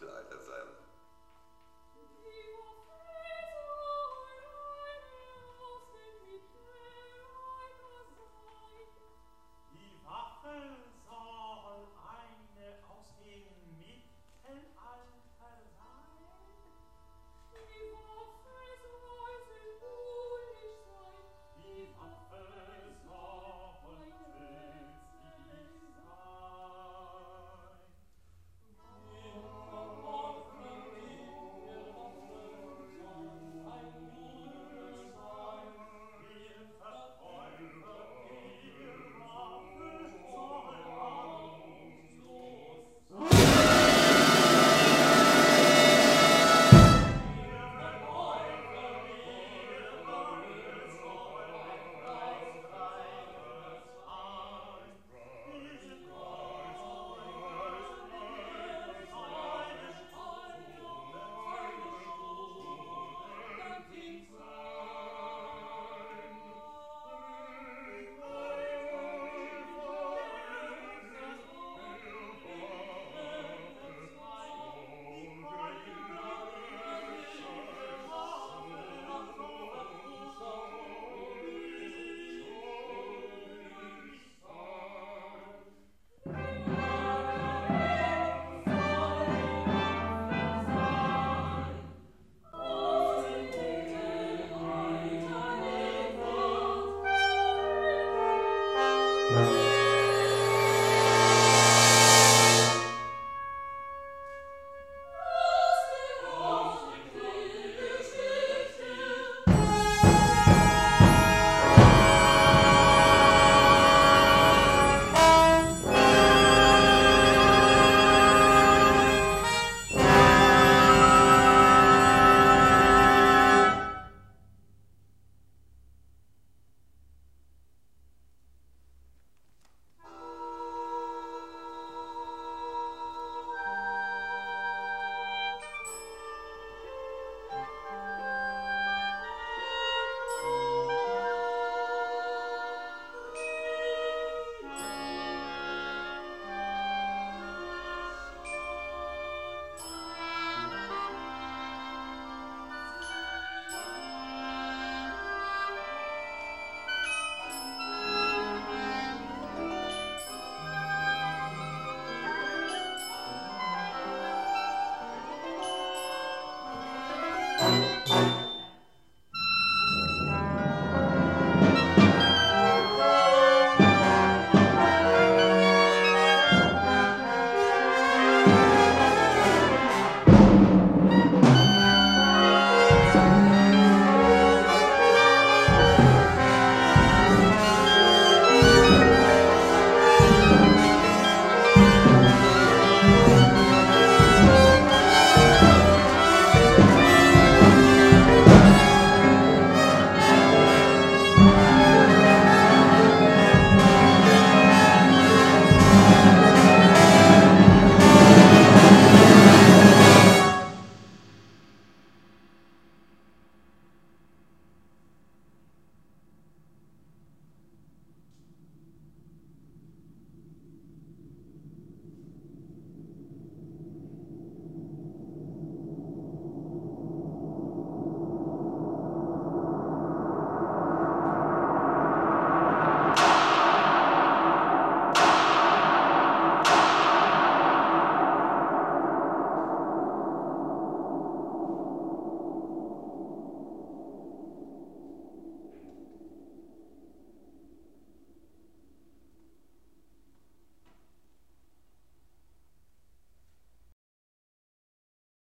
begleiter